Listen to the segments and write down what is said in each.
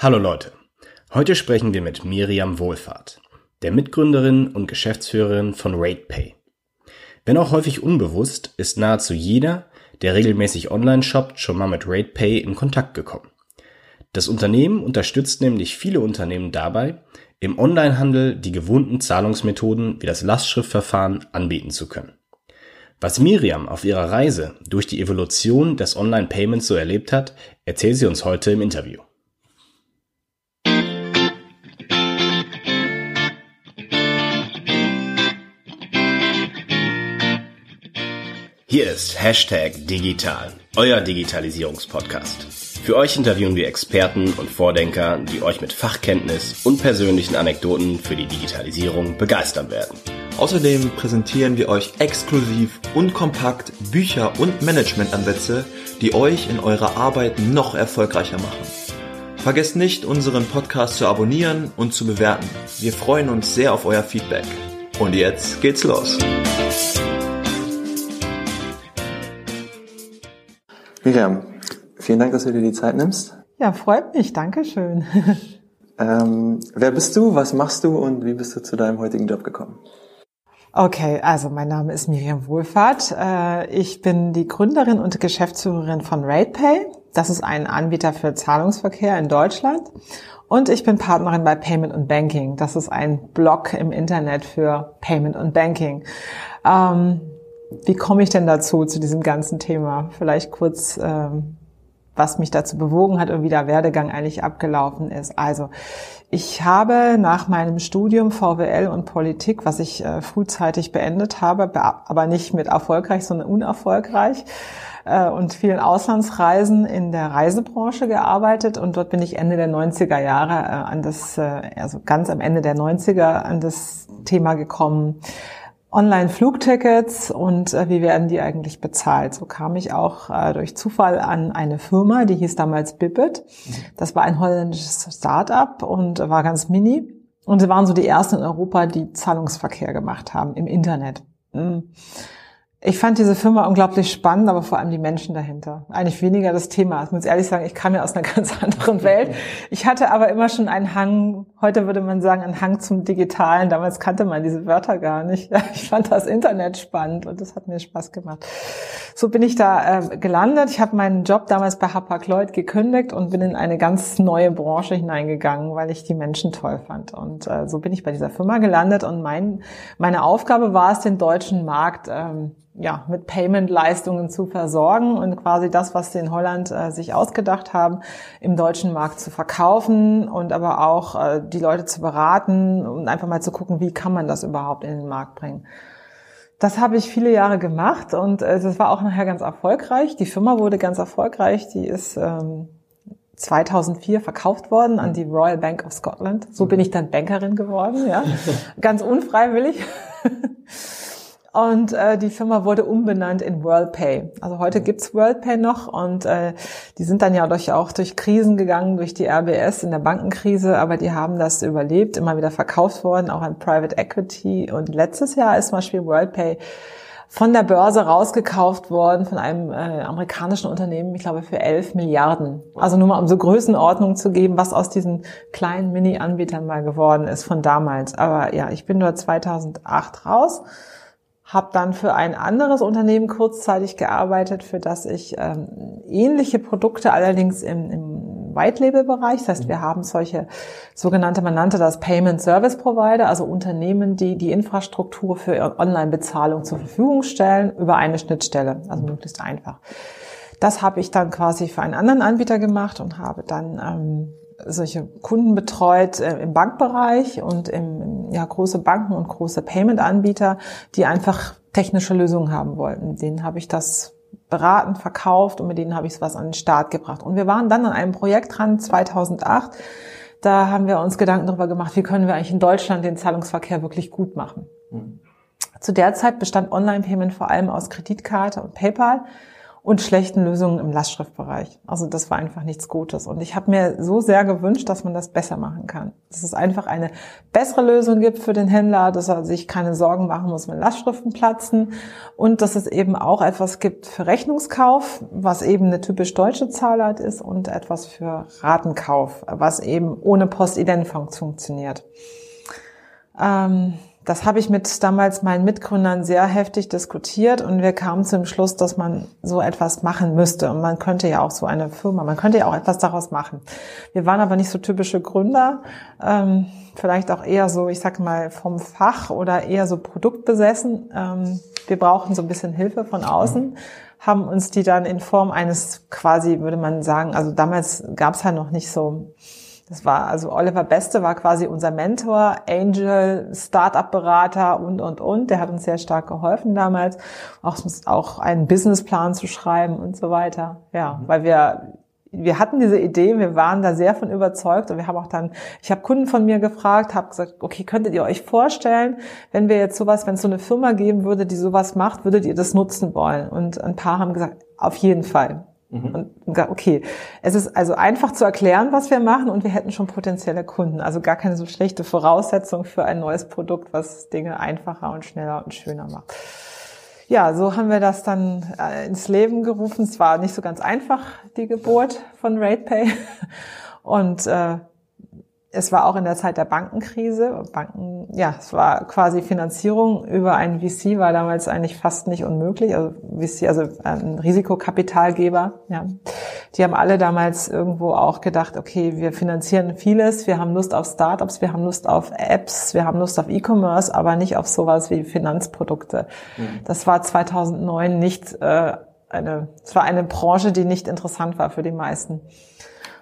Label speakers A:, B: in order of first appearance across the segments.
A: Hallo Leute, heute sprechen wir mit Miriam Wohlfahrt, der Mitgründerin und Geschäftsführerin von RatePay. Wenn auch häufig unbewusst, ist nahezu jeder, der regelmäßig online shoppt, schon mal mit RatePay in Kontakt gekommen. Das Unternehmen unterstützt nämlich viele Unternehmen dabei, im Onlinehandel die gewohnten Zahlungsmethoden wie das Lastschriftverfahren anbieten zu können. Was Miriam auf ihrer Reise durch die Evolution des Online-Payments so erlebt hat, erzählt sie uns heute im Interview. Hier ist Hashtag Digital, euer Digitalisierungspodcast. Für euch interviewen wir Experten und Vordenker, die euch mit Fachkenntnis und persönlichen Anekdoten für die Digitalisierung begeistern werden.
B: Außerdem präsentieren wir euch exklusiv und kompakt Bücher und Managementansätze, die euch in eurer Arbeit noch erfolgreicher machen. Vergesst nicht, unseren Podcast zu abonnieren und zu bewerten. Wir freuen uns sehr auf euer Feedback. Und jetzt geht's los. Miriam, vielen Dank, dass du dir die Zeit nimmst.
C: Ja, freut mich. Dankeschön.
B: Ähm, wer bist du, was machst du und wie bist du zu deinem heutigen Job gekommen?
C: Okay, also mein Name ist Miriam Wohlfahrt. Äh, ich bin die Gründerin und Geschäftsführerin von RatePay. Das ist ein Anbieter für Zahlungsverkehr in Deutschland. Und ich bin Partnerin bei Payment und Banking. Das ist ein Blog im Internet für Payment und Banking. Ähm, wie komme ich denn dazu, zu diesem ganzen Thema? Vielleicht kurz, ähm, was mich dazu bewogen hat und wie der Werdegang eigentlich abgelaufen ist. Also, ich habe nach meinem Studium VWL und Politik, was ich äh, frühzeitig beendet habe, aber nicht mit erfolgreich, sondern unerfolgreich, äh, und vielen Auslandsreisen in der Reisebranche gearbeitet und dort bin ich Ende der 90er Jahre äh, an das, äh, also ganz am Ende der 90er an das Thema gekommen, Online-Flugtickets und äh, wie werden die eigentlich bezahlt. So kam ich auch äh, durch Zufall an eine Firma, die hieß damals Bibbit. Das war ein holländisches Start-up und war ganz mini. Und sie waren so die ersten in Europa, die Zahlungsverkehr gemacht haben im Internet. Mhm. Ich fand diese Firma unglaublich spannend, aber vor allem die Menschen dahinter. Eigentlich weniger das Thema. Ich muss ehrlich sagen, ich kam ja aus einer ganz anderen Welt. Ich hatte aber immer schon einen Hang, heute würde man sagen, einen Hang zum Digitalen. Damals kannte man diese Wörter gar nicht. Ich fand das Internet spannend und das hat mir Spaß gemacht. So bin ich da äh, gelandet. Ich habe meinen Job damals bei Hapag-Lloyd gekündigt und bin in eine ganz neue Branche hineingegangen, weil ich die Menschen toll fand. Und äh, so bin ich bei dieser Firma gelandet und mein, meine Aufgabe war es, den deutschen Markt ähm, ja, mit Payment-Leistungen zu versorgen und quasi das, was sie in Holland äh, sich ausgedacht haben, im deutschen Markt zu verkaufen und aber auch äh, die Leute zu beraten und einfach mal zu gucken, wie kann man das überhaupt in den Markt bringen. Das habe ich viele Jahre gemacht und äh, das war auch nachher ganz erfolgreich. Die Firma wurde ganz erfolgreich. Die ist ähm, 2004 verkauft worden an die Royal Bank of Scotland. So bin ich dann Bankerin geworden, ja, ganz unfreiwillig. Und äh, die Firma wurde umbenannt in WorldPay. Also heute gibt's WorldPay noch und äh, die sind dann ja durch, auch durch Krisen gegangen, durch die RBS in der Bankenkrise, aber die haben das überlebt, immer wieder verkauft worden, auch an Private Equity. Und letztes Jahr ist zum Beispiel WorldPay von der Börse rausgekauft worden von einem äh, amerikanischen Unternehmen, ich glaube für 11 Milliarden. Also nur mal um so Größenordnung zu geben, was aus diesen kleinen Mini-Anbietern mal geworden ist von damals. Aber ja, ich bin dort 2008 raus habe dann für ein anderes Unternehmen kurzzeitig gearbeitet, für das ich ähm, ähnliche Produkte allerdings im, im White-Label-Bereich. Das heißt, wir haben solche sogenannte, man nannte das Payment Service Provider, also Unternehmen, die die Infrastruktur für Online-Bezahlung zur Verfügung stellen über eine Schnittstelle, also möglichst einfach. Das habe ich dann quasi für einen anderen Anbieter gemacht und habe dann ähm, solche Kunden betreut äh, im Bankbereich und im, ja, große Banken und große Payment-Anbieter, die einfach technische Lösungen haben wollten. Denen habe ich das beraten, verkauft und mit denen habe ich was an den Start gebracht. Und wir waren dann an einem Projekt dran, 2008. Da haben wir uns Gedanken darüber gemacht, wie können wir eigentlich in Deutschland den Zahlungsverkehr wirklich gut machen. Mhm. Zu der Zeit bestand Online-Payment vor allem aus Kreditkarte und PayPal. Und schlechten Lösungen im Lastschriftbereich. Also das war einfach nichts Gutes. Und ich habe mir so sehr gewünscht, dass man das besser machen kann. Dass es einfach eine bessere Lösung gibt für den Händler, dass er sich keine Sorgen machen muss, wenn Lastschriften platzen. Und dass es eben auch etwas gibt für Rechnungskauf, was eben eine typisch deutsche Zahlart ist und etwas für Ratenkauf, was eben ohne Postident funktioniert. Ähm, das habe ich mit damals meinen Mitgründern sehr heftig diskutiert und wir kamen zum Schluss, dass man so etwas machen müsste. Und man könnte ja auch so eine Firma, man könnte ja auch etwas daraus machen. Wir waren aber nicht so typische Gründer, ähm, vielleicht auch eher so, ich sag mal, vom Fach oder eher so produktbesessen. Ähm, wir brauchen so ein bisschen Hilfe von außen haben uns die dann in Form eines quasi, würde man sagen, also damals gab es halt noch nicht so das war also Oliver Beste war quasi unser Mentor, Angel, Startup-Berater und und und. Der hat uns sehr stark geholfen damals, auch, auch einen Businessplan zu schreiben und so weiter. Ja, mhm. weil wir wir hatten diese Idee, wir waren da sehr von überzeugt und wir haben auch dann, ich habe Kunden von mir gefragt, habe gesagt, okay, könntet ihr euch vorstellen, wenn wir jetzt sowas, wenn es so eine Firma geben würde, die sowas macht, würdet ihr das nutzen wollen? Und ein paar haben gesagt, auf jeden Fall. Mhm. Und okay, es ist also einfach zu erklären, was wir machen und wir hätten schon potenzielle Kunden. Also gar keine so schlechte Voraussetzung für ein neues Produkt, was Dinge einfacher und schneller und schöner macht. Ja, so haben wir das dann äh, ins Leben gerufen. Es war nicht so ganz einfach, die Geburt von RatePay. Und äh, es war auch in der Zeit der Bankenkrise. Banken, ja, es war quasi Finanzierung über einen VC war damals eigentlich fast nicht unmöglich. Also VC, also ein Risikokapitalgeber. Ja, die haben alle damals irgendwo auch gedacht, okay, wir finanzieren vieles, wir haben Lust auf Startups, wir haben Lust auf Apps, wir haben Lust auf E-Commerce, aber nicht auf sowas wie Finanzprodukte. Mhm. Das war 2009 nicht äh, eine, es war eine Branche, die nicht interessant war für die meisten.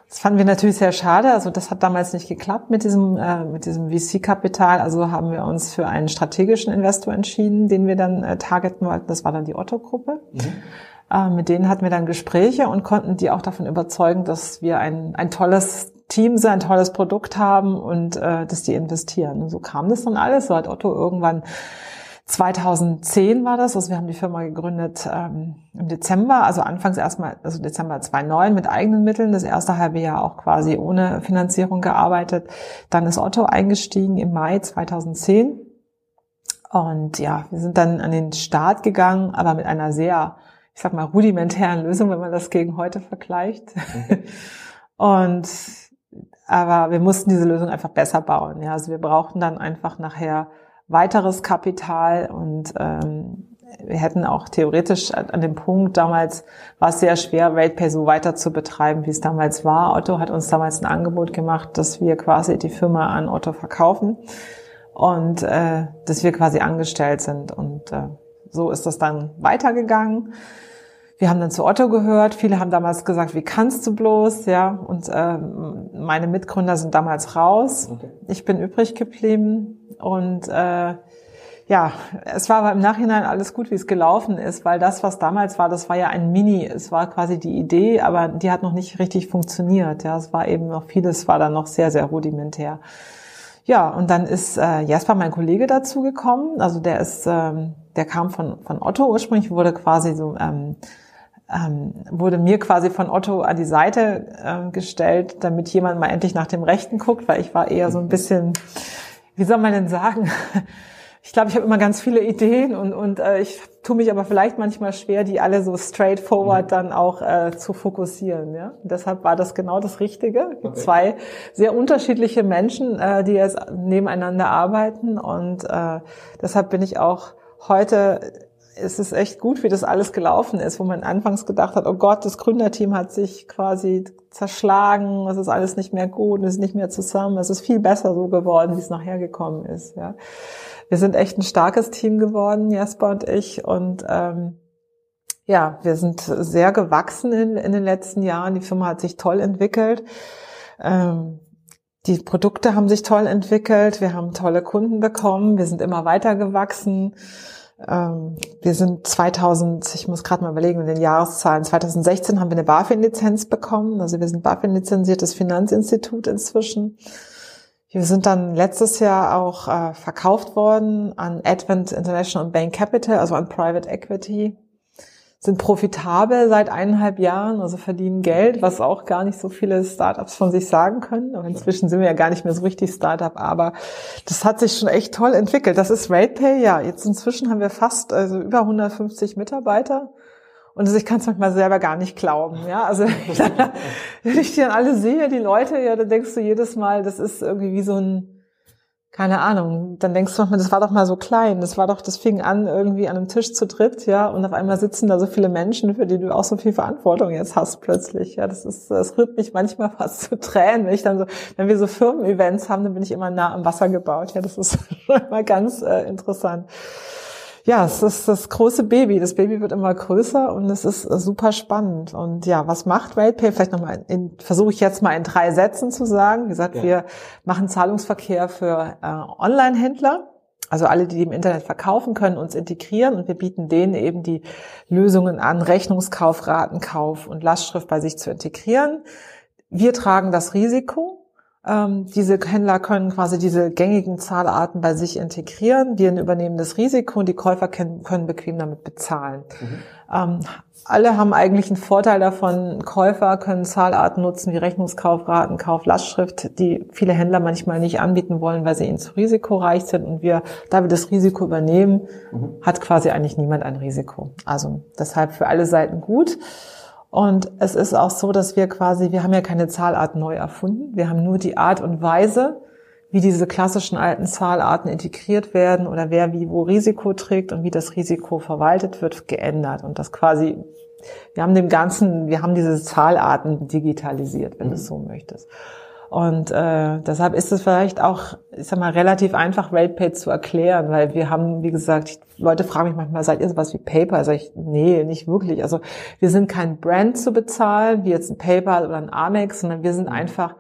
C: Das fanden wir natürlich sehr schade. Also das hat damals nicht geklappt mit diesem, äh, mit diesem VC-Kapital. Also haben wir uns für einen strategischen Investor entschieden, den wir dann äh, targeten wollten. Das war dann die Otto-Gruppe. Mhm. Äh, mit denen hatten wir dann Gespräche und konnten die auch davon überzeugen, dass wir ein, ein tolles Team sind, ein tolles Produkt haben und äh, dass die investieren. Und so kam das dann alles. So hat Otto irgendwann 2010 war das, also wir haben die Firma gegründet ähm, im Dezember, also anfangs erstmal, also Dezember 2009 mit eigenen Mitteln, das erste halbe Jahr auch quasi ohne Finanzierung gearbeitet. Dann ist Otto eingestiegen im Mai 2010 und ja, wir sind dann an den Start gegangen, aber mit einer sehr, ich sag mal, rudimentären Lösung, wenn man das gegen heute vergleicht. Mhm. und aber wir mussten diese Lösung einfach besser bauen. Ja, also wir brauchten dann einfach nachher weiteres Kapital und ähm, wir hätten auch theoretisch an dem Punkt damals war es sehr schwer, RatePay so weiter zu betreiben, wie es damals war. Otto hat uns damals ein Angebot gemacht, dass wir quasi die Firma an Otto verkaufen und äh, dass wir quasi angestellt sind. Und äh, so ist das dann weitergegangen. Wir haben dann zu Otto gehört. Viele haben damals gesagt, wie kannst du bloß, ja? Und äh, meine Mitgründer sind damals raus. Okay. Ich bin übrig geblieben und äh, ja, es war aber im Nachhinein alles gut, wie es gelaufen ist, weil das, was damals war, das war ja ein Mini, es war quasi die Idee, aber die hat noch nicht richtig funktioniert. Ja, es war eben noch vieles, war dann noch sehr, sehr rudimentär. Ja, und dann ist äh, Jasper, mein Kollege, dazu gekommen. Also der ist, ähm, der kam von von Otto ursprünglich, wurde quasi so ähm, ähm, wurde mir quasi von Otto an die Seite äh, gestellt, damit jemand mal endlich nach dem Rechten guckt, weil ich war eher so ein bisschen wie soll man denn sagen? Ich glaube, ich habe immer ganz viele Ideen und, und äh, ich tue mich aber vielleicht manchmal schwer, die alle so straightforward mhm. dann auch äh, zu fokussieren. Ja? Und deshalb war das genau das Richtige. Okay. Zwei sehr unterschiedliche Menschen, äh, die jetzt nebeneinander arbeiten und äh, deshalb bin ich auch heute es ist echt gut, wie das alles gelaufen ist, wo man anfangs gedacht hat, oh Gott, das Gründerteam hat sich quasi zerschlagen, es ist alles nicht mehr gut, es ist nicht mehr zusammen, es ist viel besser so geworden, wie es nachher gekommen ist. Ja. Wir sind echt ein starkes Team geworden, Jasper und ich, und ähm, ja, wir sind sehr gewachsen in, in den letzten Jahren. Die Firma hat sich toll entwickelt. Ähm, die Produkte haben sich toll entwickelt. Wir haben tolle Kunden bekommen. Wir sind immer weiter gewachsen. Ähm, wir sind 2000, ich muss gerade mal überlegen, in den Jahreszahlen, 2016 haben wir eine BaFin-Lizenz bekommen. Also wir sind BaFin-lizenziertes Finanzinstitut inzwischen. Wir sind dann letztes Jahr auch äh, verkauft worden an Advent International und Bain Capital, also an Private Equity. Sind profitabel seit eineinhalb Jahren, also verdienen Geld, was auch gar nicht so viele Startups von sich sagen können. Aber inzwischen sind wir ja gar nicht mehr so richtig Startup, aber das hat sich schon echt toll entwickelt. Das ist RatePay, ja. Jetzt inzwischen haben wir fast also über 150 Mitarbeiter. Und also ich kann es manchmal selber gar nicht glauben. Ja, also wenn ich die dann alle sehe, die Leute, ja, dann denkst du jedes Mal, das ist irgendwie wie so ein keine Ahnung, dann denkst du manchmal, das war doch mal so klein, das war doch, das fing an irgendwie an einem Tisch zu dritt, ja, und auf einmal sitzen da so viele Menschen, für die du auch so viel Verantwortung jetzt hast plötzlich, ja, das ist, das rührt mich manchmal fast zu Tränen, wenn ich dann so, wenn wir so Firmen-Events haben, dann bin ich immer nah am Wasser gebaut, ja, das ist mal ganz äh, interessant ja, es ist das große Baby. Das Baby wird immer größer und es ist super spannend. Und ja, was macht RatePay? Vielleicht nochmal, versuche ich jetzt mal in drei Sätzen zu sagen. Wie gesagt, ja. wir machen Zahlungsverkehr für äh, Online-Händler. Also alle, die im Internet verkaufen, können uns integrieren und wir bieten denen eben die Lösungen an, Rechnungskauf, Ratenkauf und Lastschrift bei sich zu integrieren. Wir tragen das Risiko ähm, diese Händler können quasi diese gängigen Zahlarten bei sich integrieren. Wir übernehmen das Risiko und die Käufer können, können bequem damit bezahlen. Mhm. Ähm, alle haben eigentlich einen Vorteil davon. Käufer können Zahlarten nutzen wie Rechnungskauf, Ratenkauf, Lastschrift, die viele Händler manchmal nicht anbieten wollen, weil sie ihnen zu risikoreich sind. Und wir, da wir das Risiko übernehmen, mhm. hat quasi eigentlich niemand ein Risiko. Also deshalb für alle Seiten gut. Und es ist auch so, dass wir quasi, wir haben ja keine Zahlart neu erfunden. Wir haben nur die Art und Weise, wie diese klassischen alten Zahlarten integriert werden oder wer wie wo Risiko trägt und wie das Risiko verwaltet wird, geändert. Und das quasi, wir haben dem Ganzen, wir haben diese Zahlarten digitalisiert, wenn mhm. du es so möchtest. Und äh, deshalb ist es vielleicht auch, ich sag mal, relativ einfach, RatePay zu erklären, weil wir haben, wie gesagt, Leute fragen mich manchmal, seid ihr sowas wie PayPal? Sag ich, nee, nicht wirklich. Also wir sind kein Brand zu bezahlen, wie jetzt ein PayPal oder ein Amex, sondern wir sind einfach,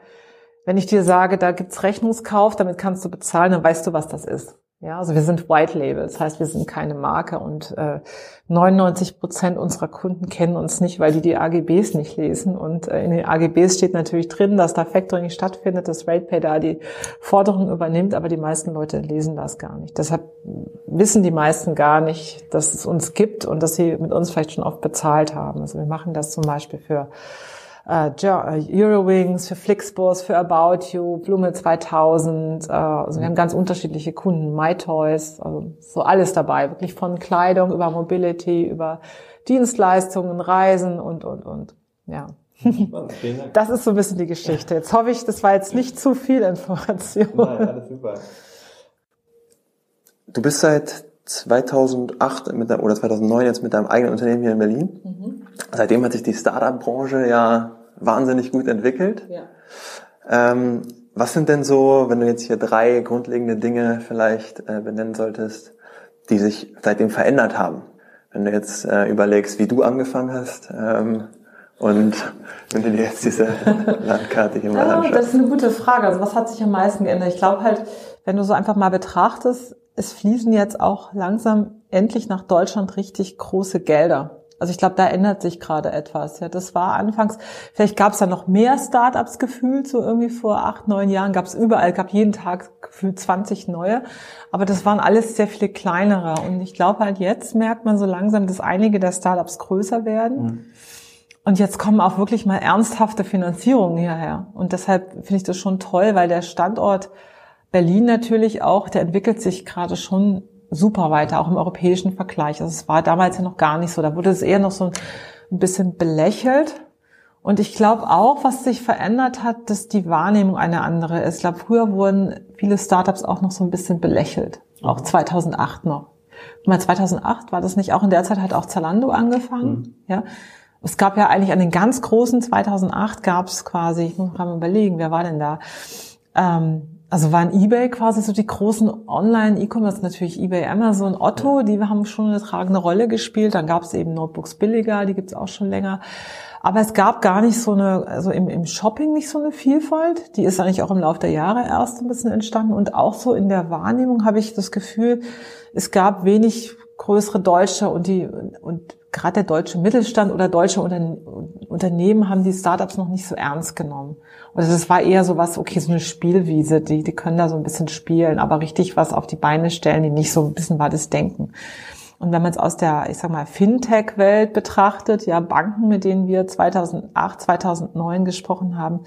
C: wenn ich dir sage, da gibt's Rechnungskauf, damit kannst du bezahlen, dann weißt du, was das ist. Ja, also wir sind White Label, das heißt, wir sind keine Marke und äh, 99 Prozent unserer Kunden kennen uns nicht, weil die die AGBs nicht lesen. Und äh, in den AGBs steht natürlich drin, dass da Factoring stattfindet, dass RatePay da die Forderung übernimmt, aber die meisten Leute lesen das gar nicht. Deshalb wissen die meisten gar nicht, dass es uns gibt und dass sie mit uns vielleicht schon oft bezahlt haben. Also wir machen das zum Beispiel für äh, äh, Eurowings, für Flixbus, für About You, Blume 2000. Äh, also wir haben ganz unterschiedliche Kunden, MyToys, also so alles dabei, wirklich von Kleidung über Mobility, über Dienstleistungen, Reisen und, und, und. Ja. Das ist so ein bisschen die Geschichte. Jetzt hoffe ich, das war jetzt nicht zu viel Information. Nein, alles super.
B: Du bist seit 2008 mit der, oder 2009 jetzt mit deinem eigenen Unternehmen hier in Berlin. Mhm. Seitdem hat sich die Startup-Branche ja wahnsinnig gut entwickelt. Ja. Ähm, was sind denn so, wenn du jetzt hier drei grundlegende Dinge vielleicht äh, benennen solltest, die sich seitdem verändert haben? Wenn du jetzt äh, überlegst, wie du angefangen hast ähm, und wenn du dir jetzt diese Landkarte hier mal anschaust.
C: Das ist eine gute Frage. Also was hat sich am meisten geändert? Ich glaube halt, wenn du so einfach mal betrachtest, es fließen jetzt auch langsam endlich nach Deutschland richtig große Gelder. Also ich glaube, da ändert sich gerade etwas. Ja, das war anfangs, vielleicht gab es da noch mehr Startups gefühlt, so irgendwie vor acht, neun Jahren gab es überall, gab jeden Tag gefühlt 20 neue. Aber das waren alles sehr viele kleinere. Und ich glaube halt jetzt merkt man so langsam, dass einige der Startups größer werden. Mhm. Und jetzt kommen auch wirklich mal ernsthafte Finanzierungen hierher. Und deshalb finde ich das schon toll, weil der Standort Berlin natürlich auch, der entwickelt sich gerade schon super weiter, auch im europäischen Vergleich. Also es war damals ja noch gar nicht so. Da wurde es eher noch so ein bisschen belächelt. Und ich glaube auch, was sich verändert hat, dass die Wahrnehmung eine andere ist. Ich glaube, früher wurden viele Startups auch noch so ein bisschen belächelt. Auch 2008 noch. Und mal 2008 war das nicht auch in der Zeit hat auch Zalando angefangen. Mhm. Ja. Es gab ja eigentlich an den ganz großen 2008 gab es quasi, ich muss mal überlegen, wer war denn da? Ähm, also waren eBay quasi so die großen Online-E-Commerce, natürlich eBay, Amazon, Otto, die haben schon eine tragende Rolle gespielt. Dann gab es eben Notebooks billiger, die gibt's auch schon länger. Aber es gab gar nicht so eine, also im, im Shopping nicht so eine Vielfalt. Die ist eigentlich auch im Laufe der Jahre erst ein bisschen entstanden. Und auch so in der Wahrnehmung habe ich das Gefühl, es gab wenig größere Deutsche und die, und gerade der deutsche Mittelstand oder deutsche Unternehmen haben die Startups noch nicht so ernst genommen. Also es war eher so was, okay, so eine Spielwiese, die, die können da so ein bisschen spielen, aber richtig was auf die Beine stellen, die nicht so ein bisschen war das Denken. Und wenn man es aus der, ich sag mal, Fintech-Welt betrachtet, ja, Banken, mit denen wir 2008, 2009 gesprochen haben,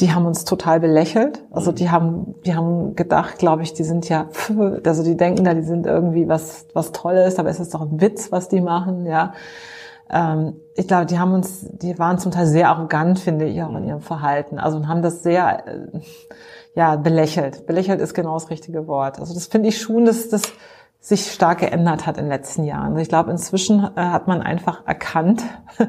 C: die haben uns total belächelt. Also die haben, die haben gedacht, glaube ich, die sind ja, also die denken da, die sind irgendwie was, was Tolles, aber es ist doch ein Witz, was die machen, ja. Ähm, ich glaube, die haben uns, die waren zum Teil sehr arrogant, finde ich, auch in ihrem Verhalten. Also und haben das sehr, äh, ja, belächelt. Belächelt ist genau das richtige Wort. Also das finde ich schon, dass das sich stark geändert hat in den letzten Jahren. Ich glaube, inzwischen äh, hat man einfach erkannt,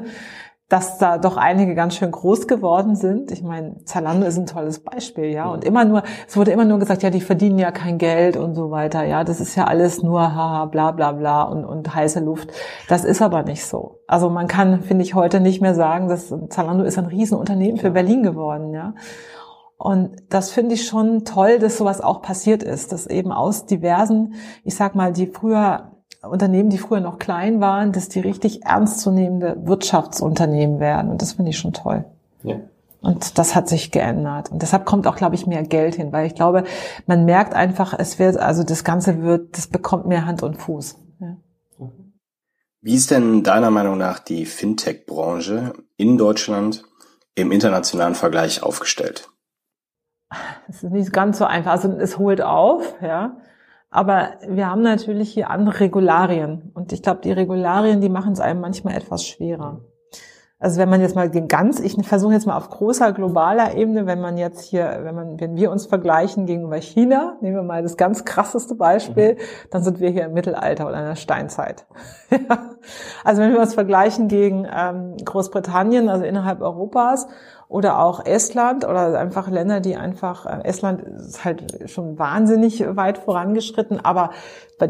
C: dass da doch einige ganz schön groß geworden sind. Ich meine, Zalando ist ein tolles Beispiel, ja. Und immer nur, es wurde immer nur gesagt, ja, die verdienen ja kein Geld und so weiter. Ja, das ist ja alles nur haha, bla bla bla und, und heiße Luft. Das ist aber nicht so. Also man kann, finde ich, heute nicht mehr sagen, dass Zalando ist ein Riesenunternehmen für Berlin geworden, ja. Und das finde ich schon toll, dass sowas auch passiert ist, dass eben aus diversen, ich sag mal, die früher Unternehmen, die früher noch klein waren, dass die richtig ernstzunehmende Wirtschaftsunternehmen werden. Und das finde ich schon toll. Ja. Und das hat sich geändert. Und deshalb kommt auch, glaube ich, mehr Geld hin, weil ich glaube, man merkt einfach, es wird, also das Ganze wird, das bekommt mehr Hand und Fuß. Ja.
A: Wie ist denn deiner Meinung nach die Fintech-Branche in Deutschland im internationalen Vergleich aufgestellt?
C: Es ist nicht ganz so einfach. Also es holt auf, ja. Aber wir haben natürlich hier andere Regularien. Und ich glaube, die Regularien, die machen es einem manchmal etwas schwerer. Also wenn man jetzt mal ganz, ich versuche jetzt mal auf großer globaler Ebene, wenn man jetzt hier, wenn man, wenn wir uns vergleichen gegenüber China, nehmen wir mal das ganz krasseste Beispiel, dann sind wir hier im Mittelalter oder in der Steinzeit. also wenn wir uns vergleichen gegen ähm, Großbritannien, also innerhalb Europas oder auch Estland oder einfach Länder, die einfach, äh, Estland ist halt schon wahnsinnig weit vorangeschritten, aber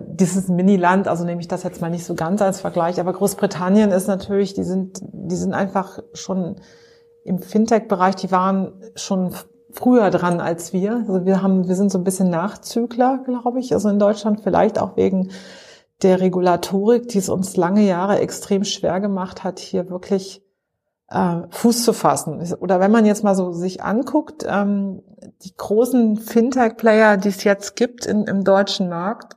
C: dieses Mini-Land, also nehme ich das jetzt mal nicht so ganz als Vergleich, aber Großbritannien ist natürlich, die sind, die sind einfach schon im Fintech-Bereich, die waren schon früher dran als wir. Also wir haben, wir sind so ein bisschen Nachzügler, glaube ich, also in Deutschland vielleicht auch wegen der Regulatorik, die es uns lange Jahre extrem schwer gemacht hat, hier wirklich äh, Fuß zu fassen. Oder wenn man jetzt mal so sich anguckt, ähm, die großen Fintech-Player, die es jetzt gibt in, im deutschen Markt,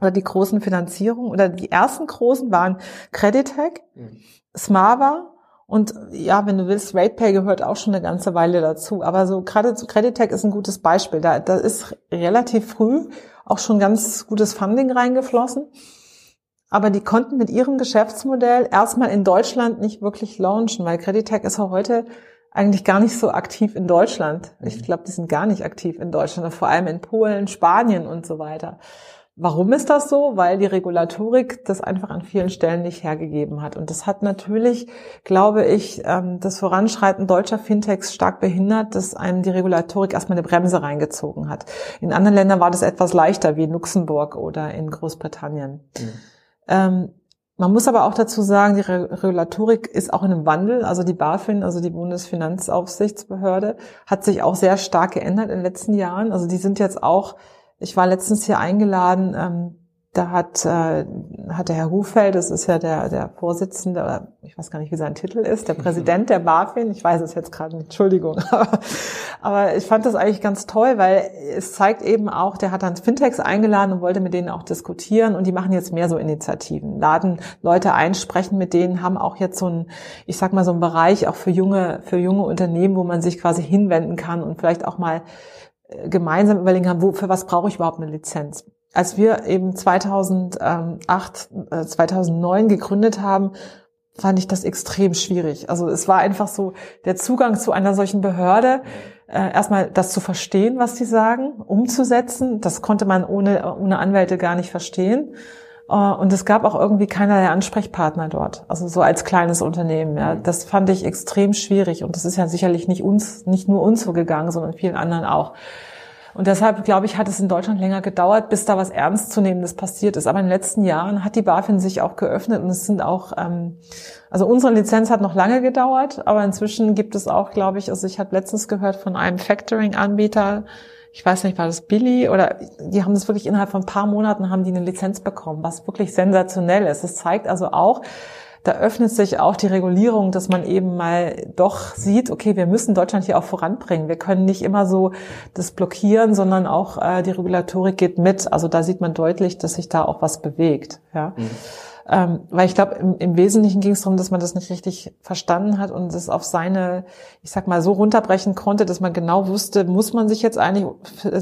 C: oder die großen Finanzierungen, oder die ersten großen waren Creditec, mhm. Smava und ja, wenn du willst, RatePay gehört auch schon eine ganze Weile dazu. Aber so gerade Creditec ist ein gutes Beispiel. Da, da ist relativ früh auch schon ganz gutes Funding reingeflossen aber die konnten mit ihrem Geschäftsmodell erstmal in Deutschland nicht wirklich launchen, weil Creditec ist auch heute eigentlich gar nicht so aktiv in Deutschland. Ich mhm. glaube, die sind gar nicht aktiv in Deutschland, vor allem in Polen, Spanien und so weiter. Warum ist das so? Weil die Regulatorik das einfach an vielen Stellen nicht hergegeben hat. Und das hat natürlich, glaube ich, ähm, das Voranschreiten deutscher Fintechs stark behindert, dass einem die Regulatorik erstmal eine Bremse reingezogen hat. In anderen Ländern war das etwas leichter, wie in Luxemburg oder in Großbritannien. Mhm. Ähm, man muss aber auch dazu sagen, die Regulatorik ist auch in einem Wandel. Also die BaFin, also die Bundesfinanzaufsichtsbehörde, hat sich auch sehr stark geändert in den letzten Jahren. Also die sind jetzt auch, ich war letztens hier eingeladen, ähm, da hat, äh, hat der Herr Hufeld, das ist ja der, der Vorsitzende, oder ich weiß gar nicht, wie sein Titel ist, der Präsident der BaFin, ich weiß es jetzt gerade nicht, Entschuldigung, aber, aber ich fand das eigentlich ganz toll, weil es zeigt eben auch, der hat dann Fintechs eingeladen und wollte mit denen auch diskutieren. Und die machen jetzt mehr so Initiativen, laden Leute ein, sprechen mit denen, haben auch jetzt so ein, ich sag mal so einen Bereich auch für junge, für junge Unternehmen, wo man sich quasi hinwenden kann und vielleicht auch mal äh, gemeinsam überlegen haben, wo, für was brauche ich überhaupt eine Lizenz? Als wir eben 2008, 2009 äh, gegründet haben, fand ich das extrem schwierig. Also es war einfach so der Zugang zu einer solchen Behörde, äh, erstmal das zu verstehen, was die sagen, umzusetzen. Das konnte man ohne, ohne Anwälte gar nicht verstehen. Äh, und es gab auch irgendwie keinerlei Ansprechpartner dort. Also so als kleines Unternehmen. Ja. Das fand ich extrem schwierig. Und das ist ja sicherlich nicht uns, nicht nur uns so gegangen, sondern vielen anderen auch. Und deshalb, glaube ich, hat es in Deutschland länger gedauert, bis da was Ernstzunehmendes passiert ist. Aber in den letzten Jahren hat die BaFin sich auch geöffnet und es sind auch, ähm, also unsere Lizenz hat noch lange gedauert, aber inzwischen gibt es auch, glaube ich, also ich habe letztens gehört von einem Factoring-Anbieter, ich weiß nicht, war das Billy oder die haben das wirklich innerhalb von ein paar Monaten haben die eine Lizenz bekommen, was wirklich sensationell ist. Das zeigt also auch, da öffnet sich auch die Regulierung, dass man eben mal doch sieht, okay, wir müssen Deutschland hier auch voranbringen. Wir können nicht immer so das blockieren, sondern auch äh, die Regulatorik geht mit. Also da sieht man deutlich, dass sich da auch was bewegt. Ja. Mhm. Ähm, weil ich glaube, im, im Wesentlichen ging es darum, dass man das nicht richtig verstanden hat und es auf seine, ich sag mal, so runterbrechen konnte, dass man genau wusste, muss man sich jetzt eigentlich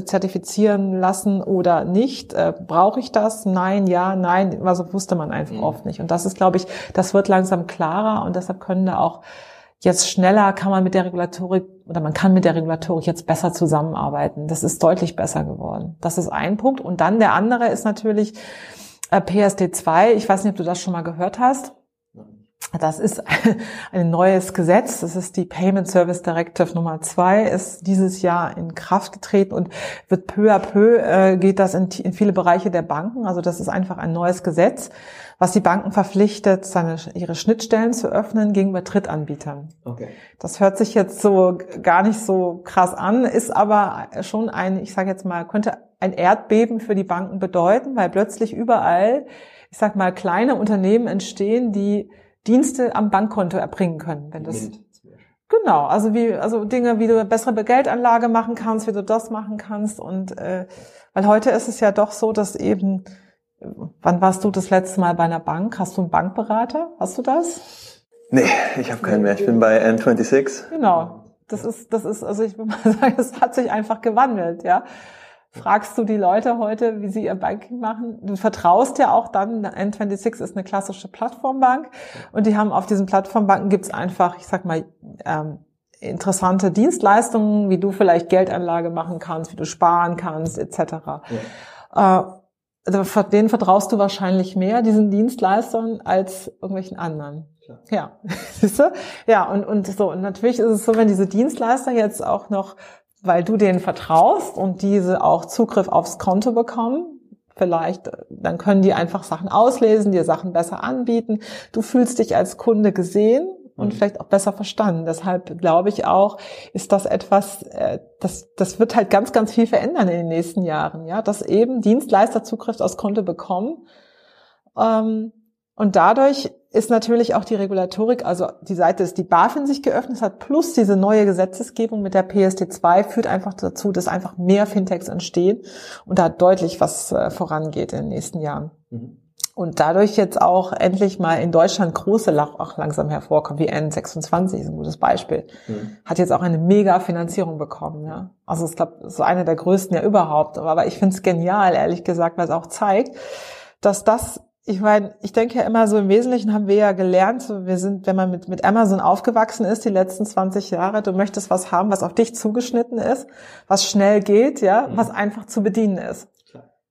C: zertifizieren lassen oder nicht? Äh, Brauche ich das? Nein, ja, nein. Also wusste man einfach mhm. oft nicht. Und das ist, glaube ich, das wird langsam klarer und deshalb können da auch jetzt schneller kann man mit der Regulatorik oder man kann mit der Regulatorik jetzt besser zusammenarbeiten. Das ist deutlich besser geworden. Das ist ein Punkt. Und dann der andere ist natürlich, äh, PSD2, ich weiß nicht, ob du das schon mal gehört hast. Das ist ein neues Gesetz. Das ist die Payment Service Directive Nummer zwei, ist dieses Jahr in Kraft getreten und wird peu à peu äh, geht das in, in, viele Bereiche der Banken. Also das ist einfach ein neues Gesetz, was die Banken verpflichtet, seine, ihre Schnittstellen zu öffnen gegenüber Drittanbietern. Okay. Das hört sich jetzt so gar nicht so krass an, ist aber schon ein, ich sage jetzt mal, könnte ein Erdbeben für die Banken bedeuten, weil plötzlich überall, ich sag mal, kleine Unternehmen entstehen, die Dienste am Bankkonto erbringen können, wenn das Genau, also wie also Dinge, wie du bessere Geldanlage machen kannst, wie du das machen kannst und äh, weil heute ist es ja doch so, dass eben wann warst du das letzte Mal bei einer Bank? Hast du einen Bankberater? Hast du das?
B: Nee, ich habe keinen mehr. Ich bin bei N26.
C: Genau. Das ist das ist also ich würde mal sagen, es hat sich einfach gewandelt, ja fragst du die Leute heute, wie sie ihr Banking machen. Du vertraust ja auch dann, N26 ist eine klassische Plattformbank und die haben auf diesen Plattformbanken gibt's einfach, ich sag mal, ähm, interessante Dienstleistungen, wie du vielleicht Geldanlage machen kannst, wie du sparen kannst, etc. Ja. Äh, also denen vertraust du wahrscheinlich mehr, diesen Dienstleistern, als irgendwelchen anderen. Klar. Ja, siehst du? Ja, und, und so. Und natürlich ist es so, wenn diese Dienstleister jetzt auch noch weil du denen vertraust und diese auch Zugriff aufs Konto bekommen. Vielleicht, dann können die einfach Sachen auslesen, dir Sachen besser anbieten. Du fühlst dich als Kunde gesehen und mhm. vielleicht auch besser verstanden. Deshalb glaube ich auch, ist das etwas, äh, das, das wird halt ganz, ganz viel verändern in den nächsten Jahren, ja, dass eben Dienstleister Zugriff aufs Konto bekommen. Ähm, und dadurch ist natürlich auch die Regulatorik, also die Seite ist die BaFin sich geöffnet hat, plus diese neue Gesetzesgebung mit der PSD2 führt einfach dazu, dass einfach mehr Fintechs entstehen und da deutlich was äh, vorangeht in den nächsten Jahren. Mhm. Und dadurch jetzt auch endlich mal in Deutschland große auch langsam hervorkommen, wie N26 ist ein gutes Beispiel. Mhm. Hat jetzt auch eine mega Finanzierung bekommen, ja. Also ich glaube, so eine der größten ja überhaupt. Aber ich finde es genial, ehrlich gesagt, weil es auch zeigt, dass das ich meine, ich denke ja immer so im Wesentlichen haben wir ja gelernt, so wir sind, wenn man mit, mit Amazon aufgewachsen ist, die letzten 20 Jahre, du möchtest was haben, was auf dich zugeschnitten ist, was schnell geht, ja, mhm. was einfach zu bedienen ist.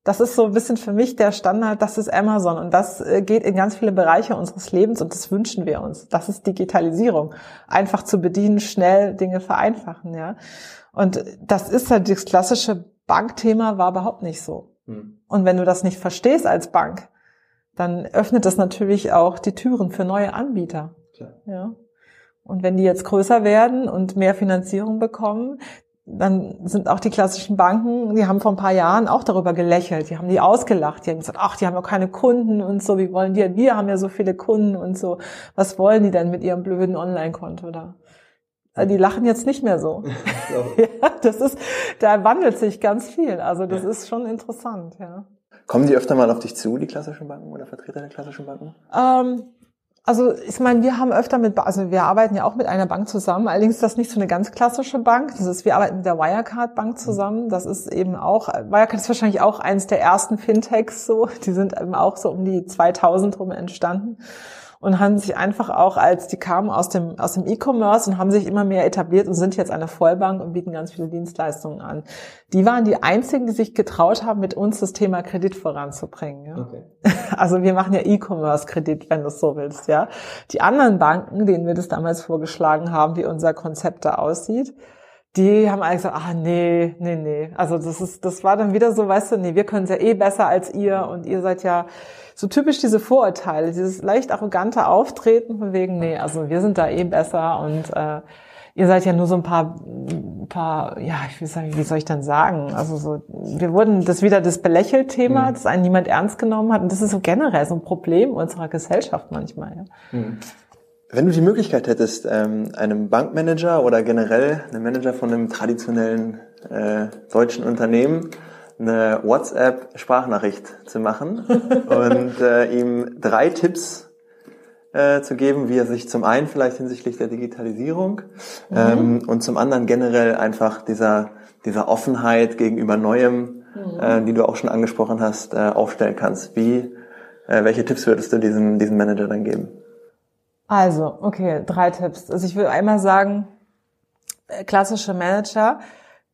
C: Das ist so ein bisschen für mich der Standard, das ist Amazon und das äh, geht in ganz viele Bereiche unseres Lebens und das wünschen wir uns. Das ist Digitalisierung. Einfach zu bedienen, schnell Dinge vereinfachen, ja. Und das ist halt das klassische Bankthema war überhaupt nicht so. Mhm. Und wenn du das nicht verstehst als Bank, dann öffnet das natürlich auch die Türen für neue Anbieter. Klar. Ja. Und wenn die jetzt größer werden und mehr Finanzierung bekommen, dann sind auch die klassischen Banken, die haben vor ein paar Jahren auch darüber gelächelt, die haben die ausgelacht, die haben gesagt, ach, die haben ja keine Kunden und so, wie wollen die, wir haben ja so viele Kunden und so, was wollen die denn mit ihrem blöden Online-Konto da? Also die lachen jetzt nicht mehr so. ja, das ist, da wandelt sich ganz viel, also das ja. ist schon interessant, ja.
B: Kommen die öfter mal auf dich zu, die klassischen Banken oder Vertreter der klassischen Banken?
C: Ähm, also ich meine, wir haben öfter mit, also wir arbeiten ja auch mit einer Bank zusammen. Allerdings ist das nicht so eine ganz klassische Bank. Das ist, wir arbeiten mit der Wirecard Bank zusammen. Das ist eben auch, Wirecard ist wahrscheinlich auch eins der ersten Fintechs so. Die sind eben auch so um die 2000 rum entstanden und haben sich einfach auch, als die kamen aus dem, aus dem E-Commerce und haben sich immer mehr etabliert und sind jetzt eine Vollbank und bieten ganz viele Dienstleistungen an. Die waren die einzigen, die sich getraut haben, mit uns das Thema Kredit voranzubringen. Ja? Okay. Also wir machen ja E-Commerce-Kredit, wenn du es so willst, ja. Die anderen Banken, denen wir das damals vorgeschlagen haben, wie unser Konzept da aussieht, die haben eigentlich gesagt, ah nee, nee, nee. Also das ist, das war dann wieder so, weißt du, nee, wir können es ja eh besser als ihr und ihr seid ja so typisch diese Vorurteile, dieses leicht arrogante Auftreten von wegen, nee, also wir sind da eh besser und äh, ihr seid ja nur so ein paar ein paar, ja, ich will sagen, wie soll ich dann sagen? Also so, wir wurden das wieder das Belächelt-Thema, mhm. das einen niemand ernst genommen hat. Und das ist so generell so ein Problem unserer Gesellschaft manchmal. Ja. Mhm.
B: Wenn du die Möglichkeit hättest, ähm, einem Bankmanager oder generell einem Manager von einem traditionellen äh, deutschen Unternehmen eine WhatsApp-Sprachnachricht zu machen und äh, ihm drei Tipps äh, zu geben, wie er sich zum einen vielleicht hinsichtlich der Digitalisierung mhm. ähm, und zum anderen generell einfach dieser, dieser Offenheit gegenüber Neuem, mhm. äh, die du auch schon angesprochen hast, äh, aufstellen kannst. Wie, äh, welche Tipps würdest du diesem, diesem Manager dann geben?
C: Also, okay, drei Tipps. Also ich will einmal sagen, äh, klassische Manager,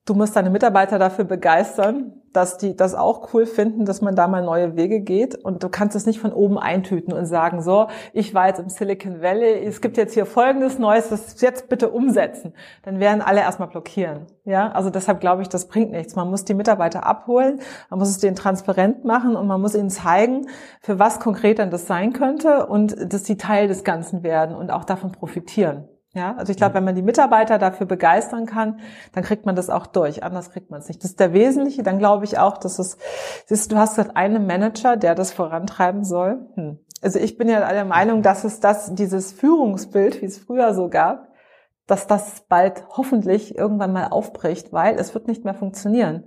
C: du musst deine Mitarbeiter dafür begeistern, dass die das auch cool finden, dass man da mal neue Wege geht. Und du kannst es nicht von oben eintüten und sagen, so, ich war jetzt im Silicon Valley, es gibt jetzt hier folgendes Neues, das jetzt bitte umsetzen. Dann werden alle erstmal blockieren. Ja, also deshalb glaube ich, das bringt nichts. Man muss die Mitarbeiter abholen, man muss es denen transparent machen und man muss ihnen zeigen, für was konkret dann das sein könnte und dass sie Teil des Ganzen werden und auch davon profitieren. Ja, also ich glaube, wenn man die Mitarbeiter dafür begeistern kann, dann kriegt man das auch durch. Anders kriegt man es nicht. Das ist der Wesentliche. Dann glaube ich auch, dass es, ist, du hast gesagt, einen Manager, der das vorantreiben soll. Hm. Also ich bin ja der Meinung, dass es das, dieses Führungsbild, wie es früher so gab, dass das bald hoffentlich irgendwann mal aufbricht, weil es wird nicht mehr funktionieren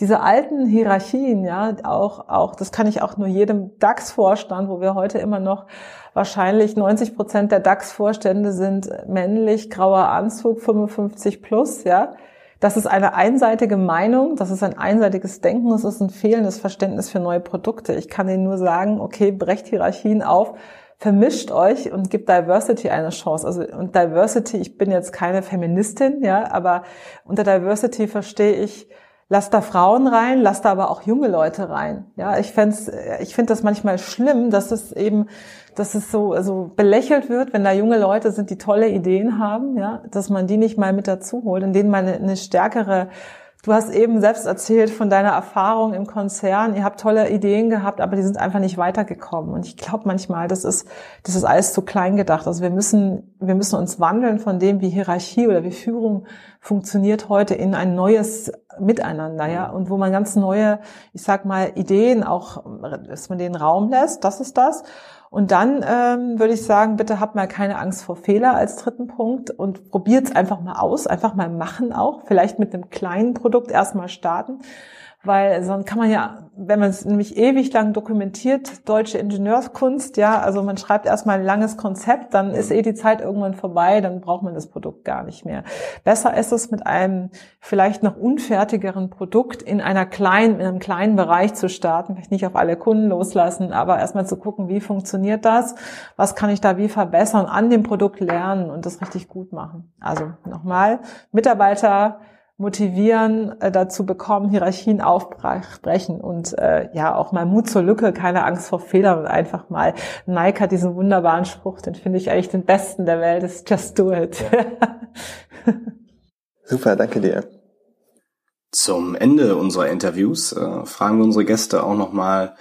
C: diese alten Hierarchien, ja, auch, auch, das kann ich auch nur jedem DAX-Vorstand, wo wir heute immer noch wahrscheinlich 90 Prozent der DAX-Vorstände sind männlich, grauer Anzug, 55 plus, ja. Das ist eine einseitige Meinung, das ist ein einseitiges Denken, das ist ein fehlendes Verständnis für neue Produkte. Ich kann Ihnen nur sagen, okay, brecht Hierarchien auf, vermischt euch und gibt Diversity eine Chance. Also und Diversity, ich bin jetzt keine Feministin, ja, aber unter Diversity verstehe ich lass da Frauen rein, lass da aber auch junge Leute rein. Ja, ich find's, ich finde das manchmal schlimm, dass es eben, dass es so, so belächelt wird, wenn da junge Leute sind, die tolle Ideen haben, ja, dass man die nicht mal mit dazu holt, in denen man eine, eine stärkere Du hast eben selbst erzählt von deiner Erfahrung im Konzern. Ihr habt tolle Ideen gehabt, aber die sind einfach nicht weitergekommen. Und ich glaube manchmal, das ist, das ist alles zu klein gedacht. Also wir müssen, wir müssen uns wandeln von dem, wie Hierarchie oder wie Führung funktioniert heute in ein neues Miteinander, ja. Und wo man ganz neue, ich sag mal, Ideen auch, dass man den Raum lässt. Das ist das. Und dann ähm, würde ich sagen, bitte habt mal keine Angst vor Fehler als dritten Punkt und probiert's einfach mal aus, einfach mal machen auch, vielleicht mit einem kleinen Produkt erstmal starten weil sonst kann man ja, wenn man es nämlich ewig lang dokumentiert, deutsche Ingenieurskunst, ja, also man schreibt erstmal ein langes Konzept, dann ist eh die Zeit irgendwann vorbei, dann braucht man das Produkt gar nicht mehr. Besser ist es mit einem vielleicht noch unfertigeren Produkt in einer kleinen, in einem kleinen Bereich zu starten, vielleicht nicht auf alle Kunden loslassen, aber erstmal zu gucken, wie funktioniert das, was kann ich da wie verbessern, an dem Produkt lernen und das richtig gut machen. Also nochmal, Mitarbeiter motivieren, äh, dazu bekommen, Hierarchien aufbrechen und äh, ja auch mal Mut zur Lücke, keine Angst vor Fehlern und einfach mal. Nike hat diesen wunderbaren Spruch, den finde ich eigentlich den besten der Welt, ist just do it. Ja.
B: Super, danke dir.
A: Zum Ende unserer Interviews äh, fragen wir unsere Gäste auch nochmal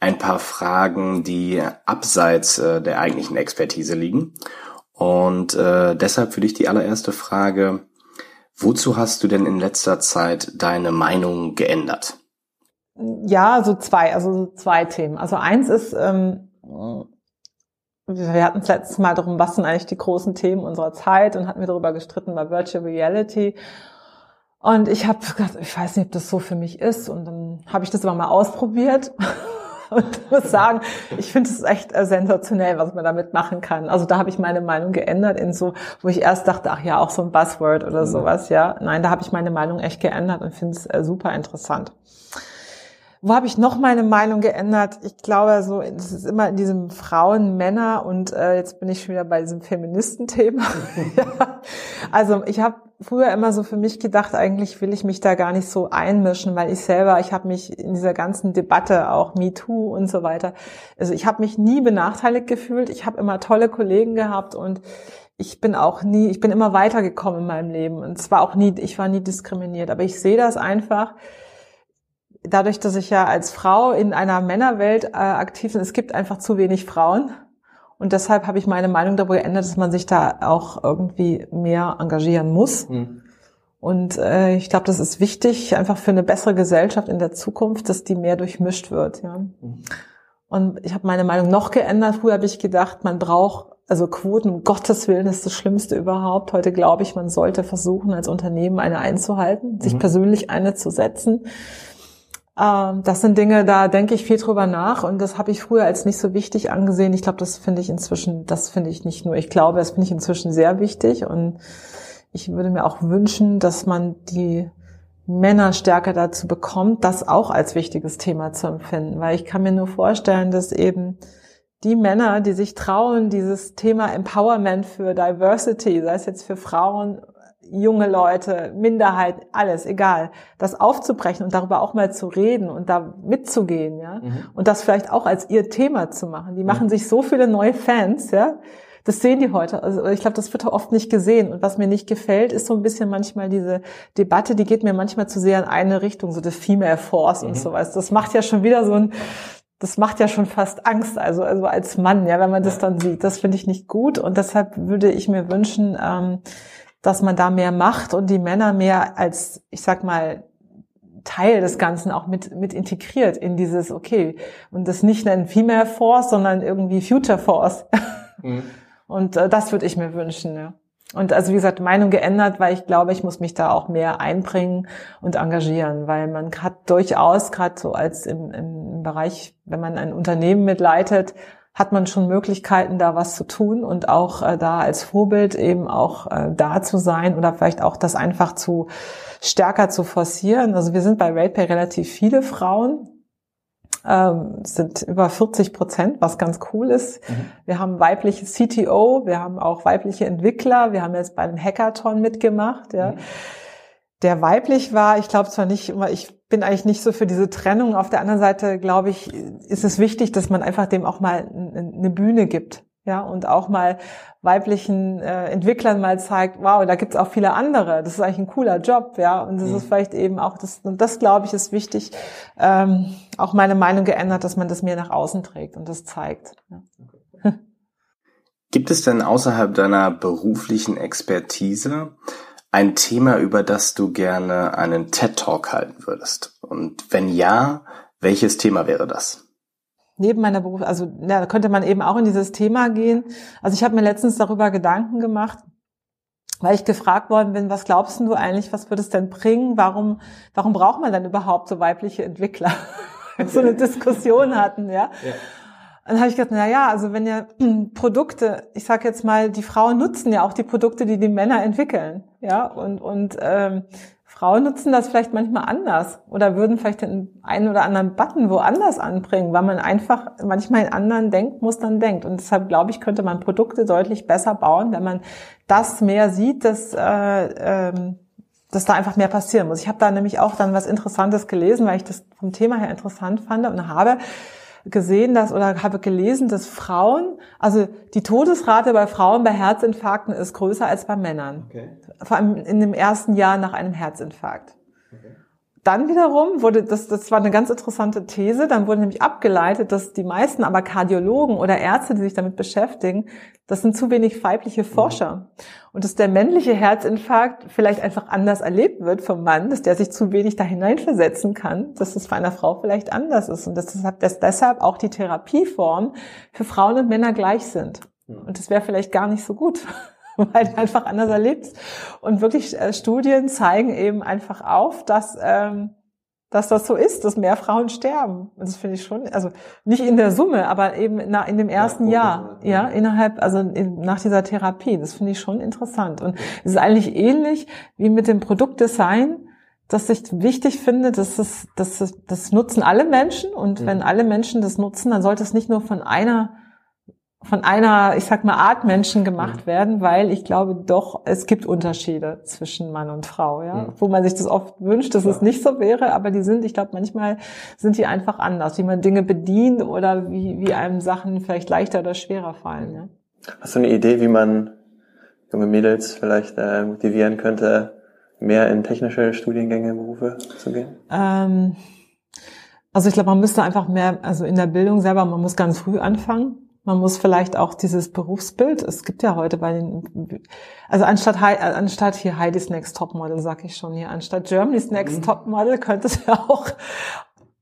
A: ein paar Fragen, die abseits äh, der eigentlichen Expertise liegen. Und äh, deshalb für dich die allererste Frage, Wozu hast du denn in letzter Zeit deine Meinung geändert?
C: Ja, so zwei, also so zwei Themen. Also eins ist, ähm, wir hatten es letztes Mal darum, was sind eigentlich die großen Themen unserer Zeit und hatten wir darüber gestritten bei Virtual Reality. Und ich habe gedacht, ich weiß nicht, ob das so für mich ist. Und dann habe ich das aber mal ausprobiert und muss sagen, ich finde es echt äh, sensationell, was man damit machen kann. Also da habe ich meine Meinung geändert in so, wo ich erst dachte, ach ja, auch so ein Buzzword oder mhm. sowas, ja. Nein, da habe ich meine Meinung echt geändert und finde es äh, super interessant. Wo habe ich noch meine Meinung geändert? Ich glaube, so, das ist immer in diesem Frauen, Männer und äh, jetzt bin ich schon wieder bei diesem Feministenthema. ja. Also ich habe früher immer so für mich gedacht, eigentlich will ich mich da gar nicht so einmischen, weil ich selber, ich habe mich in dieser ganzen Debatte, auch MeToo und so weiter, also ich habe mich nie benachteiligt gefühlt. Ich habe immer tolle Kollegen gehabt und ich bin auch nie, ich bin immer weitergekommen in meinem Leben und zwar auch nie, ich war nie diskriminiert, aber ich sehe das einfach, dadurch, dass ich ja als Frau in einer Männerwelt äh, aktiv bin, es gibt einfach zu wenig Frauen. Und deshalb habe ich meine Meinung darüber geändert, dass man sich da auch irgendwie mehr engagieren muss. Mhm. Und äh, ich glaube, das ist wichtig, einfach für eine bessere Gesellschaft in der Zukunft, dass die mehr durchmischt wird. Ja. Mhm. Und ich habe meine Meinung noch geändert. Früher habe ich gedacht, man braucht also Quoten, um Gottes Willen, ist das Schlimmste überhaupt. Heute glaube ich, man sollte versuchen, als Unternehmen eine einzuhalten, sich mhm. persönlich eine zu setzen. Ähm, das sind Dinge, da denke ich viel drüber nach und das habe ich früher als nicht so wichtig angesehen. Ich glaube, das finde ich inzwischen, das finde ich nicht nur, ich glaube, das finde ich inzwischen sehr wichtig und ich würde mir auch wünschen, dass man die Männer stärker dazu bekommt, das auch als wichtiges Thema zu empfinden, weil ich kann mir nur vorstellen, dass eben die Männer, die sich trauen, dieses Thema Empowerment für Diversity, sei es jetzt für Frauen, junge Leute, Minderheit, alles, egal, das aufzubrechen und darüber auch mal zu reden und da mitzugehen, ja, mhm. und das vielleicht auch als ihr Thema zu machen. Die machen mhm. sich so viele neue Fans, ja, das sehen die heute. Also ich glaube, das wird oft nicht gesehen. Und was mir nicht gefällt, ist so ein bisschen manchmal diese Debatte, die geht mir manchmal zu sehr in eine Richtung, so das Female Force mhm. und sowas. Das macht ja schon wieder so ein, das macht ja schon fast Angst, also, also als Mann, ja, wenn man das dann sieht. Das finde ich nicht gut und deshalb würde ich mir wünschen, ähm, dass man da mehr macht und die Männer mehr als, ich sag mal, Teil des Ganzen auch mit, mit integriert in dieses, okay, und das nicht nennen Female Force, sondern irgendwie Future Force. Mhm. Und äh, das würde ich mir wünschen, ja. Und also wie gesagt, Meinung geändert, weil ich glaube, ich muss mich da auch mehr einbringen und engagieren, weil man hat durchaus gerade so als im, im Bereich, wenn man ein Unternehmen mitleitet, hat man schon Möglichkeiten, da was zu tun und auch äh, da als Vorbild eben auch äh, da zu sein oder vielleicht auch das einfach zu stärker zu forcieren. Also wir sind bei RatePay relativ viele Frauen, ähm, sind über 40 Prozent, was ganz cool ist. Mhm. Wir haben weibliche CTO, wir haben auch weibliche Entwickler, wir haben jetzt bei einem Hackathon mitgemacht, ja. Mhm. Der weiblich war, ich glaube zwar nicht immer, ich bin eigentlich nicht so für diese Trennung. Auf der anderen Seite, glaube ich, ist es wichtig, dass man einfach dem auch mal eine Bühne gibt. Ja, und auch mal weiblichen äh, Entwicklern mal zeigt, wow, da gibt's auch viele andere. Das ist eigentlich ein cooler Job, ja. Und das mhm. ist vielleicht eben auch das, und das glaube ich ist wichtig, ähm, auch meine Meinung geändert, dass man das mehr nach außen trägt und das zeigt. Ja.
A: Gibt es denn außerhalb deiner beruflichen Expertise ein Thema, über das du gerne einen TED Talk halten würdest? Und wenn ja, welches Thema wäre das?
C: neben meiner Beruf, also ja, da könnte man eben auch in dieses Thema gehen. Also ich habe mir letztens darüber Gedanken gemacht, weil ich gefragt worden bin, was glaubst du eigentlich, was würde es denn bringen? Warum, warum braucht man denn überhaupt so weibliche Entwickler? So eine Diskussion hatten, ja. ja. Dann habe ich gedacht, na ja, also wenn ja Produkte, ich sage jetzt mal, die Frauen nutzen ja auch die Produkte, die die Männer entwickeln, ja, und und ähm, Frauen nutzen das vielleicht manchmal anders oder würden vielleicht den einen oder anderen Button woanders anbringen, weil man einfach manchmal in anderen Denkmustern denkt. Und deshalb glaube ich, könnte man Produkte deutlich besser bauen, wenn man das mehr sieht, dass, äh, ähm, dass da einfach mehr passieren muss. Ich habe da nämlich auch dann was Interessantes gelesen, weil ich das vom Thema her interessant fand und habe gesehen, dass oder habe gelesen, dass Frauen, also die Todesrate bei Frauen bei Herzinfarkten ist größer als bei Männern. Okay. Vor allem in dem ersten Jahr nach einem Herzinfarkt. Dann wiederum wurde, das, das war eine ganz interessante These, dann wurde nämlich abgeleitet, dass die meisten aber Kardiologen oder Ärzte, die sich damit beschäftigen, das sind zu wenig weibliche Forscher. Mhm. Und dass der männliche Herzinfarkt vielleicht einfach anders erlebt wird vom Mann, dass der sich zu wenig da hineinversetzen kann, dass es für eine Frau vielleicht anders ist. Und dass deshalb, dass deshalb auch die Therapieformen für Frauen und Männer gleich sind. Und das wäre vielleicht gar nicht so gut. weil du einfach anders erlebst. Und wirklich äh, Studien zeigen eben einfach auf, dass, ähm, dass das so ist, dass mehr Frauen sterben. Und das finde ich schon, also nicht in der Summe, aber eben in, in dem ersten ja, Jahr, ja, innerhalb, also in, nach dieser Therapie. Das finde ich schon interessant. Und es ist eigentlich ähnlich wie mit dem Produktdesign dass ich wichtig finde, dass es, dass es, das nutzen alle Menschen und wenn alle Menschen das nutzen, dann sollte es nicht nur von einer von einer, ich sag mal, Art Menschen gemacht werden, weil ich glaube doch, es gibt Unterschiede zwischen Mann und Frau, ja. ja. Wo man sich das oft wünscht, dass ja. es nicht so wäre, aber die sind, ich glaube, manchmal sind die einfach anders, wie man Dinge bedient oder wie, wie einem Sachen vielleicht leichter oder schwerer fallen, ja.
B: Hast du eine Idee, wie man junge Mädels vielleicht äh, motivieren könnte, mehr in technische Studiengänge, Berufe zu gehen?
C: Ähm, also ich glaube, man müsste einfach mehr, also in der Bildung selber, man muss ganz früh anfangen Man muss vielleicht auch dieses Berufsbild, es gibt ja heute bei den, also anstatt, anstatt hier Heidi's Next Topmodel, sag ich schon hier, anstatt Germany's Next mhm. Topmodel könnte es ja auch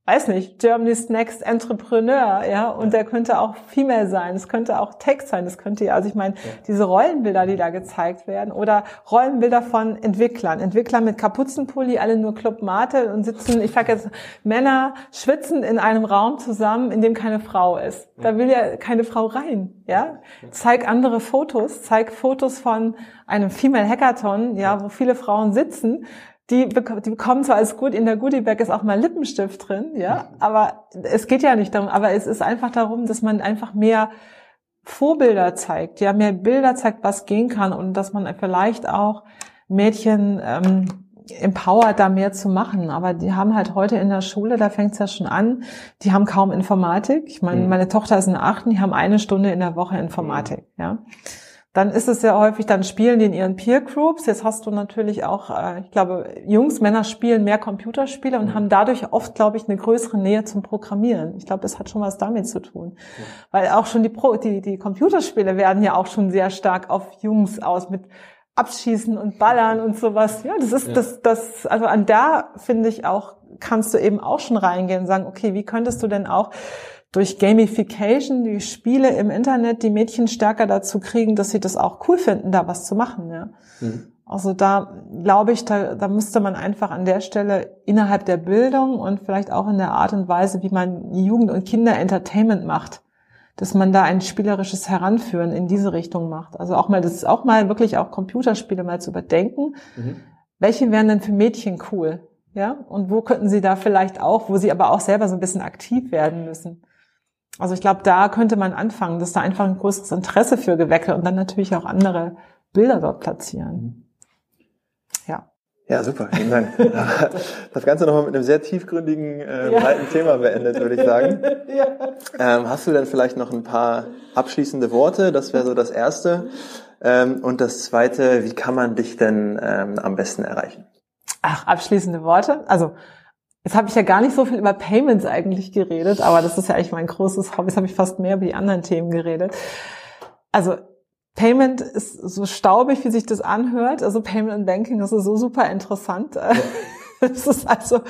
C: weiß nicht, Germany's Next Entrepreneur, ja, und der könnte auch Female sein, es könnte auch Tech sein, es könnte also ich meine, ja. diese Rollenbilder, die da gezeigt werden, oder Rollenbilder von Entwicklern, Entwickler mit Kapuzenpulli, alle nur Club Mate und sitzen, ich sag jetzt, Männer schwitzen in einem Raum zusammen, in dem keine Frau ist. Da will ja keine Frau rein, ja. Zeig andere Fotos, zeig Fotos von einem Female Hackathon, ja, wo viele Frauen sitzen die, die bekommen zwar als gut in der Goodie Bag ist auch mal Lippenstift drin, ja, aber es geht ja nicht darum, aber es ist einfach darum, dass man einfach mehr Vorbilder zeigt, ja, mehr Bilder zeigt, was gehen kann und dass man vielleicht auch Mädchen ähm, empowert, da mehr zu machen. Aber die haben halt heute in der Schule, da fängt es ja schon an, die haben kaum Informatik. Ich meine, mhm. meine Tochter ist in achten, die haben eine Stunde in der Woche Informatik, mhm. ja dann ist es sehr häufig, dann spielen die in ihren Peer Groups. Jetzt hast du natürlich auch, äh, ich glaube, Jungs, Männer spielen mehr Computerspiele und mhm. haben dadurch oft, glaube ich, eine größere Nähe zum Programmieren. Ich glaube, das hat schon was damit zu tun. Ja. Weil auch schon die, Pro, die, die Computerspiele werden ja auch schon sehr stark auf Jungs aus mit Abschießen und Ballern und sowas. Ja, das ist ja. das, das, also an da finde ich auch, kannst du eben auch schon reingehen und sagen, okay, wie könntest du denn auch durch Gamification, die Spiele im Internet, die Mädchen stärker dazu kriegen, dass sie das auch cool finden, da was zu machen. Ja. Mhm. Also da glaube ich, da, da müsste man einfach an der Stelle innerhalb der Bildung und vielleicht auch in der Art und Weise, wie man Jugend- und Kinder-Entertainment macht, dass man da ein spielerisches Heranführen in diese Richtung macht. Also auch mal, das ist auch mal wirklich auch Computerspiele mal zu überdenken. Mhm. Welche wären denn für Mädchen cool? Ja, und wo könnten sie da vielleicht auch, wo sie aber auch selber so ein bisschen aktiv werden müssen? Also ich glaube, da könnte man anfangen, dass da einfach ein größeres Interesse für geweckt und dann natürlich auch andere Bilder dort platzieren.
B: Ja. Ja, super, vielen Dank. Das Ganze nochmal mit einem sehr tiefgründigen, äh, ja. breiten Thema beendet, würde ich sagen. Ja. Ähm, hast du denn vielleicht noch ein paar abschließende Worte? Das wäre so das Erste. Ähm, und das Zweite, wie kann man dich denn ähm, am besten erreichen?
C: Ach, abschließende Worte. Also Jetzt habe ich ja gar nicht so viel über Payments eigentlich geredet, aber das ist ja eigentlich mein großes Hobby. Jetzt habe ich fast mehr über die anderen Themen geredet. Also Payment ist so staubig, wie sich das anhört. Also Payment and Banking, das ist so super interessant. Ja. Das ist also,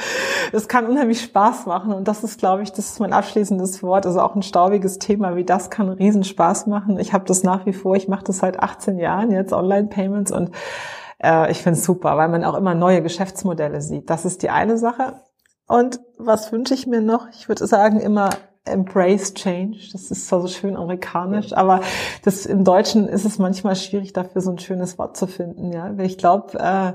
C: das kann unheimlich Spaß machen und das ist, glaube ich, das ist mein abschließendes Wort. Also auch ein staubiges Thema wie das kann riesen Spaß machen. Ich habe das nach wie vor. Ich mache das seit 18 Jahren jetzt Online-Payments und äh, ich finde es super, weil man auch immer neue Geschäftsmodelle sieht. Das ist die eine Sache. Und was wünsche ich mir noch? Ich würde sagen immer Embrace Change. Das ist zwar so schön amerikanisch, aber das im Deutschen ist es manchmal schwierig, dafür so ein schönes Wort zu finden. Ja, ich glaube, äh,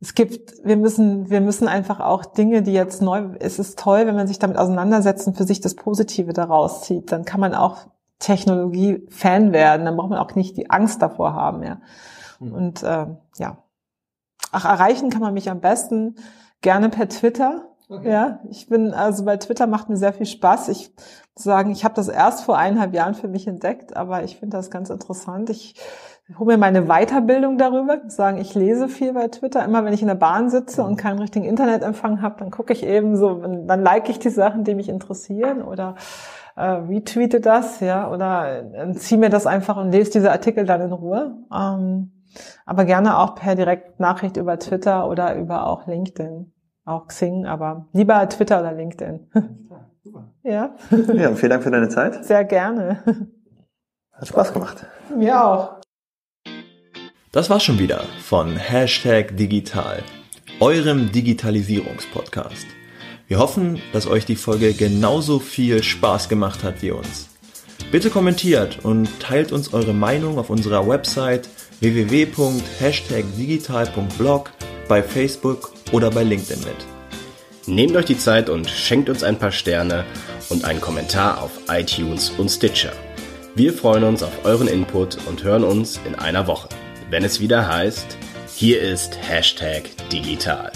C: es gibt, wir müssen, wir müssen einfach auch Dinge, die jetzt neu, es ist toll, wenn man sich damit auseinandersetzt und für sich das Positive daraus zieht. Dann kann man auch Technologie-Fan werden. Dann braucht man auch nicht die Angst davor haben. Ja, mhm. und äh, ja, ach erreichen kann man mich am besten gerne per Twitter. Okay. Ja, ich bin, also bei Twitter macht mir sehr viel Spaß. Ich muss sagen, ich habe das erst vor eineinhalb Jahren für mich entdeckt, aber ich finde das ganz interessant. Ich hole mir meine Weiterbildung darüber. Ich sagen, ich lese viel bei Twitter. Immer wenn ich in der Bahn sitze und keinen richtigen Internetempfang habe, dann gucke ich eben so, dann like ich die Sachen, die mich interessieren oder äh, retweete das, ja, oder äh, ziehe mir das einfach und lese diese Artikel dann in Ruhe. Ähm, aber gerne auch per Direktnachricht über Twitter oder über auch LinkedIn auch Xing, aber lieber Twitter oder LinkedIn.
B: Super. Ja. Ja, vielen Dank für deine Zeit.
C: Sehr gerne.
B: Hat Spaß gemacht.
C: Mir auch.
B: Das war's schon wieder von Hashtag Digital, eurem Digitalisierungspodcast. Wir hoffen, dass euch die Folge genauso viel Spaß gemacht hat wie uns. Bitte kommentiert und teilt uns eure Meinung auf unserer Website www.hashtagdigital.blog, bei Facebook oder bei LinkedIn mit.
A: Nehmt euch die Zeit und schenkt uns ein paar Sterne und einen Kommentar auf iTunes und Stitcher. Wir freuen uns auf euren Input und hören uns in einer Woche, wenn es wieder heißt, hier ist Hashtag Digital.